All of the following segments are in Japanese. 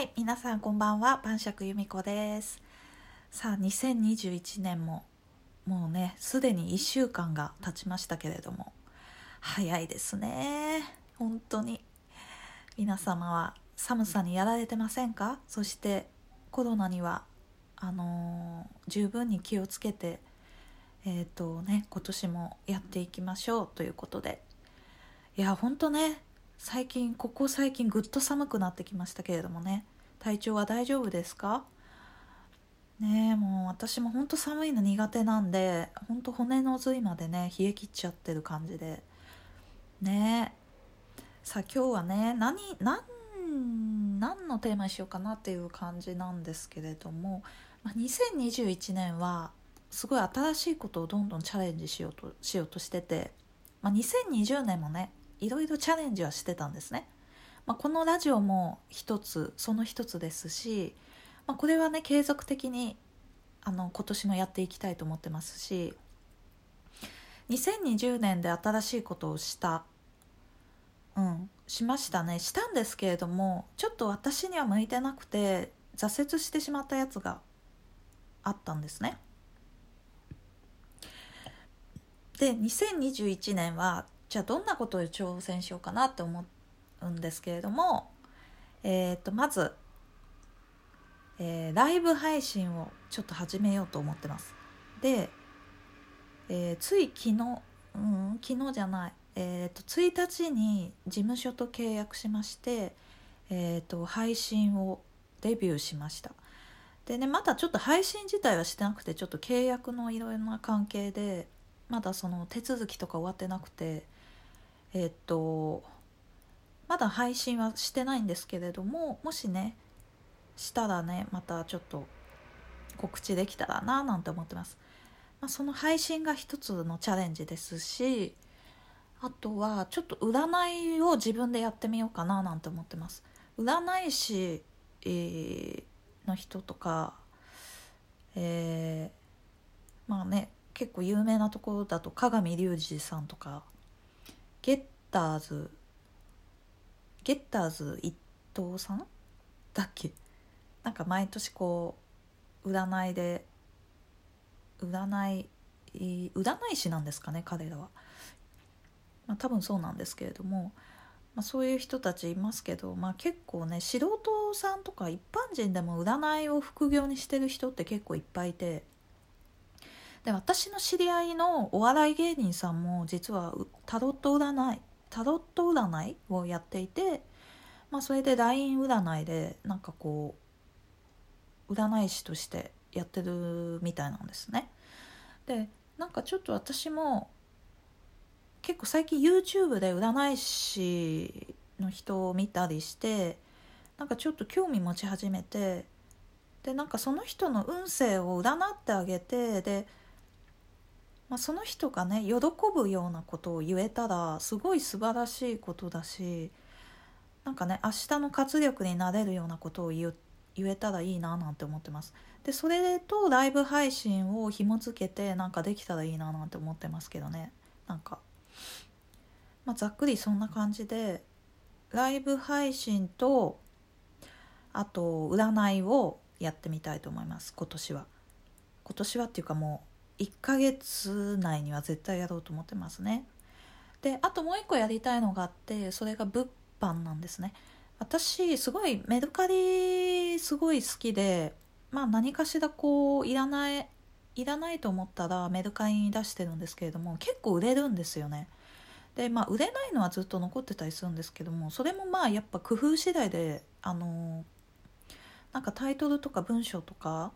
はい、皆さんこんばんは、晩酌由美子です。さあ、2021年ももうね、すでに1週間が経ちましたけれども、早いですね。本当に。皆様は寒さにやられてませんか？そしてコロナには、あのー十分に気をつけて、えっ、とね、今年もやっていきましょうということで。いや、本当ね、最近ここ最近ぐっと寒くなってきましたけれどもね。体調は大丈夫ですか？ねえもう私もほんと寒いの苦手なんでほんと骨の髄までね冷え切っちゃってる感じで。ねえ。さあ今日はね何何何のテーマにしようかなっていう感じなんですけれども、2021年はすごい新しいことをどんどんチャレンジしようとしようとしてて、まあ、2020年もねいろいろチャレンジはしてたんですね。まあ、このラジオも一つその一つですし、まあ、これはね継続的にあの今年もやっていきたいと思ってますし2020年で新しいことをしたうんしましたねしたんですけれどもちょっと私には向いてなくて挫折してしまったやつがあったんですね。で2021年はじゃあどんなことを挑戦しようかなって思うんですけれども、えー、とまず、えーライブ配信をちょっと始めようと思ってます。で、えーつい昨日、うん、昨日じゃない、えー、と1日に事務所と契約しまして、えー、と配信をデビューしました。でねまだちょっと配信自体はしてなくてちょっと契約のいろいろな関係でまだその手続きとか終わってなくてえっとまだ配信はしてないんですけれどももしねしたらねまたちょっと告知できたらななんて思ってます、まあ、その配信が一つのチャレンジですしあとはちょっと占いを自分でやってみようかななんて思ってます。占い師、の人とかえーまあね結構有名なところだと鏡隆二さんとかゲッターズゲッターズ一等さんだっけ？なんか毎年こう占いで占い占い師なんですかね彼らは、まあ、多分そうなんですけれども、まあ、そういう人たちいますけど、まあ、結構ね素人さんとか一般人でも占いを副業にしてる人って結構いっぱいいてで私の知り合いのお笑い芸人さんも実はタロット占いタロット占いをやっていて、まあ、それで LINE 占いでなんかこう占い師としてやってるみたいなんですね。でなんかちょっと私も結構最近 YouTube で占い師の人を見たりしてなんかちょっと興味持ち始めてでなんかその人の運勢を占ってあげてでまあ、その人がね喜ぶようなことを言えたらすごい素晴らしいことだしなんかね明日の活力になれるようなことを言えたらいいななんて思ってます。でそれとライブ配信を紐付けてなんかできたらいいななんて思ってますけどね。なんか、まあ、ざっくりそんな感じでライブ配信とあと占いをやってみたいと思います。今年は。今年はっていうかもう1ヶ月内には絶対やろうと思ってますね。であともう一個やりたいのがあってそれが物販なんですね。私すごいメルカリすごい好きでまあ何かしらこういらないいらないと思ったらメルカリに出してるんですけれども結構売れるんですよね。でまあ売れないのはずっと残ってたりするんですけどもそれもまあやっぱ工夫次第であのなんかタイトルとか文章とか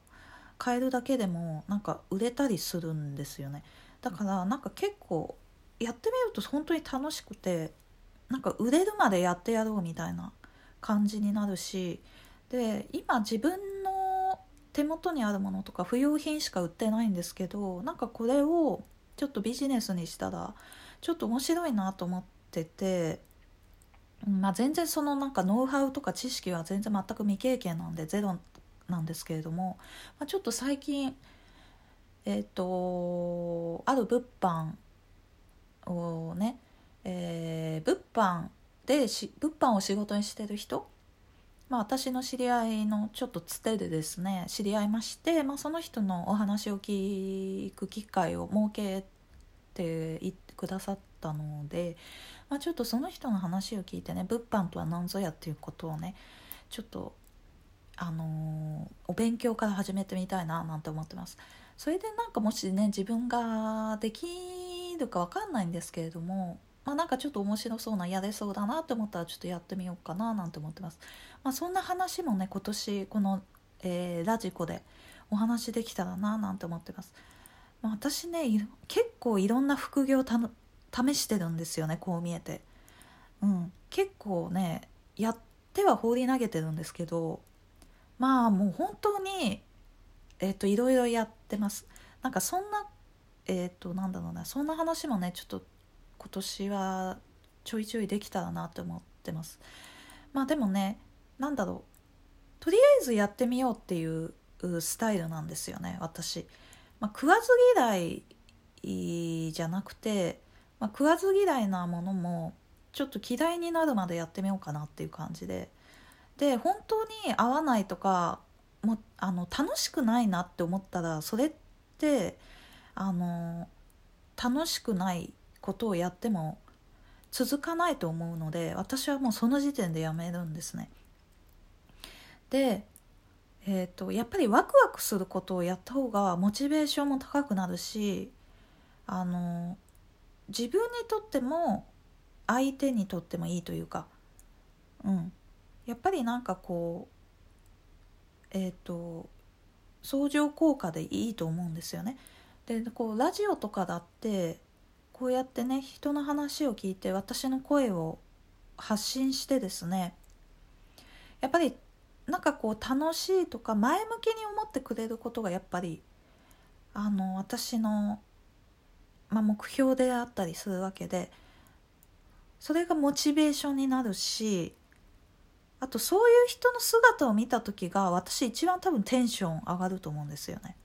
変えるだけでもなんか売れたりするんですよね。だからなんか結構やってみると本当に楽しくてなんか売れるまでやってやろうみたいな感じになるしで今自分の手元にあるものとか不用品しか売ってないんですけどなんかこれをちょっとビジネスにしたらちょっと面白いなと思ってて、まあ、全然そのなんかノウハウとか知識は全然全く未経験なんでゼロなんですけれども、まあ、ちょっと最近えっ、とある物販をね、えー物販でし物販を仕事にしてる人まあ、私の知り合いのちょっとつてでですね知り合いまして、まあ、その人のお話を聞く機会を設けてくださったので、まあ、ちょっとその人の話を聞いてね物販とは何ぞやっていうことをねちょっとあのー、お勉強から始めてみたいななんて思ってます。それでなんかもしね自分ができるか分かんないんですけれどもまあなんかちょっと面白そうなやれそうだなって思ったらちょっとやってみようかななんて思ってます。まあ、そんな話もね今年この、えー、ラジコでお話できたらななんて思ってます。まあ、私ね結構いろんな副業た試してるんですよねこう見えて。うん、結構ねやっては放り投げてるんですけどまあもう本当にえっ、ー、といろいろやってます。なんかそんなえっ、ー、となんだろうなそんな話もねちょっと今年はちょいちょいできたらなって思ってます。まあでもねなんだろうとりあえずやってみようっていうスタイルなんですよね私。まあ、食わず嫌いじゃなくて、まあ、食わず嫌いなものもちょっと嫌いになるまでやってみようかなっていう感じでで本当に合わないとかもあの楽しくないなって思ったらそれってあの楽しくないことをやっても続かないと思うので私はもうその時点でやめるんですね。で、えーと、やっぱりワクワクすることをやった方がモチベーションも高くなるしあの自分にとっても相手にとってもいいというか、うん、やっぱりなんかこうえっ、ー、と相乗効果でいいと思うんですよね。でこうラジオとかだってこうやってね人の話を聞いて私の声を発信してですねやっぱりなんかこう楽しいとか前向きに思ってくれることがやっぱりあの私の、まあ、目標であったりするわけでそれがモチベーションになるしあとそういう人の姿を見た時が私一番多分テンション上がると思うんですよね。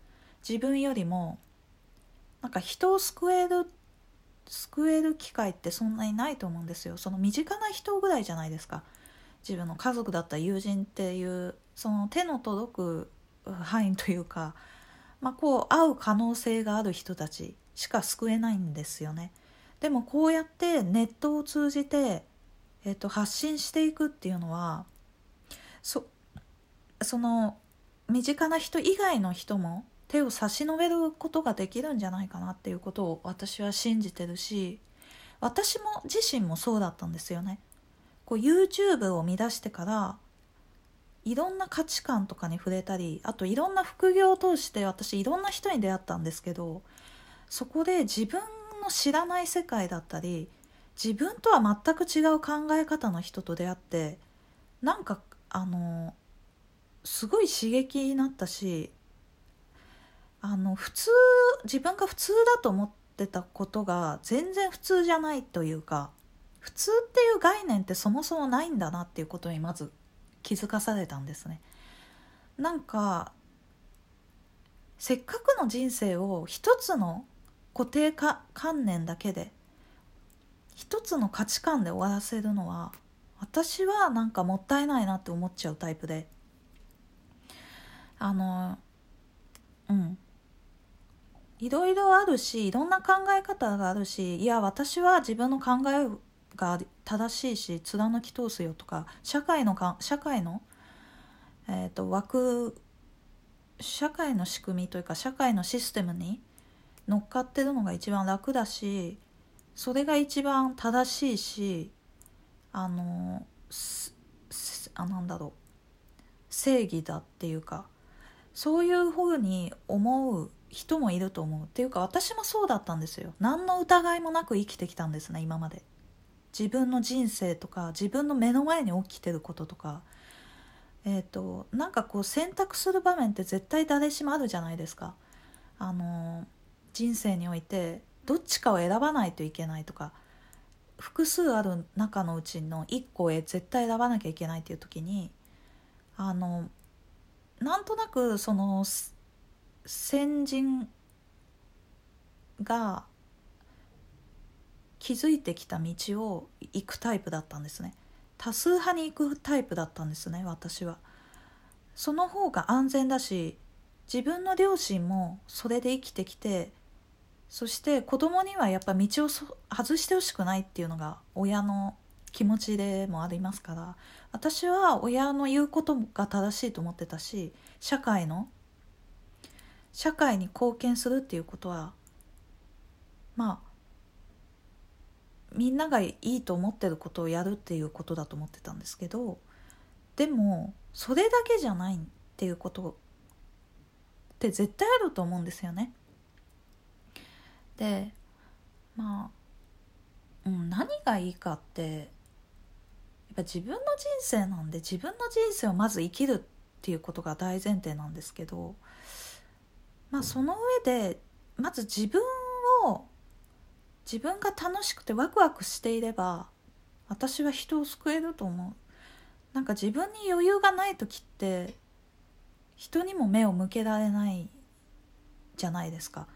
自分よりもなんか人を救える救える機会ってそんなにないと思うんですよ。その身近な人ぐらいじゃないですか。自分の家族だった友人っていうその手の届く範囲というか、まあ、こう会う可能性がある人たちしか救えないんですよね。でもこうやってネットを通じて、えー、と発信していくっていうのはそその身近な人以外の人も手を差し伸べることができるんじゃないかなっていうことを私は信じてるし私も自身もそうだったんですよね。こう YouTube を見出してからいろんな価値観とかに触れたりあといろんな副業を通して私いろんな人に出会ったんですけどそこで自分の知らない世界だったり自分とは全く違う考え方の人と出会ってなんかあのすごい刺激になったしあの普通自分が普通だと思ってたことが全然普通じゃないというか普通っていう概念ってそもそもないんだなっていうことにまず気づかされたんですね。なんかせっかくの人生を一つの固定化観念だけで一つの価値観で終わらせるのは私はなんかもったいないなって思っちゃうタイプで。あのうん。いろいろあるしいろんな考え方があるしいや私は自分の考えが正しいし貫き通すよとか社会のか社会の、えーと、枠社会の仕組みというか社会のシステムに乗っかってるのが一番楽だしそれが一番正しいしあのあなんだろう。正義だっていうかそういうふうに思う人もいると思う。っていうか私もそうだったんですよ。何の疑いもなく生きてきたんですね今まで。自分の人生とか自分の目の前に起きてることとか。えっ、ー、となんかこう選択する場面って絶対誰しもあるじゃないですか。あの人生において。どっちかを選ばないといけないとか複数ある中のうちの1個へ絶対選ばなきゃいけないっていう時にあのなんとなくその先人が築いてきた道を行くタイプだったんですね。多数派に行くタイプだったんですね私は。その方が安全だし自分の両親もそれで生きてきてそして子供にはやっぱ道を外してほしくないっていうのが親の気持ちでもありますから私は親の言うことが正しいと思ってたし社会の社会に貢献するっていうことはまあみんながいいと思ってることをやるっていうことだと思ってたんですけどでもそれだけじゃないっていうことって絶対あると思うんですよね。でまあ、うん、何がいいかってやっぱ自分の人生なんで自分の人生をまず生きるっていうことが大前提なんですけどまあその上でまず自分を自分が楽しくてワクワクしていれば私は人を救えると思う。なんか自分に余裕がない時って人にも目を向けられないじゃないですか。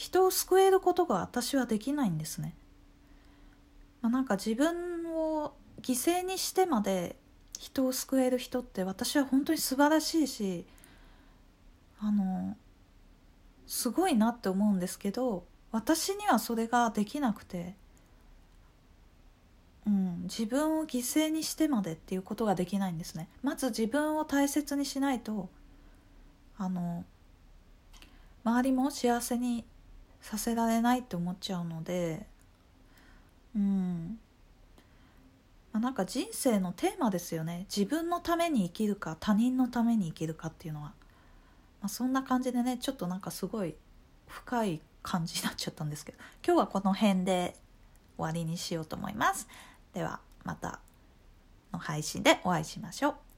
人を救えることが私はできないんですね、まあ、なんか自分を犠牲にしてまで人を救える人って私は本当に素晴らしいしあのすごいなって思うんですけど私にはそれができなくて、うん、自分を犠牲にしてまでっていうことができないんですね。まず自分を大切にしないとあの周りも幸せにさせられないって思っちゃうのでうん。まあ、なんか人生のテーマですよね。自分のために生きるか他人のために生きるかっていうのは、まあ、そんな感じでねちょっとなんかすごい深い感じになっちゃったんですけど。今日はこの辺で終わりにしようと思います。ではまたの配信でお会いしましょう。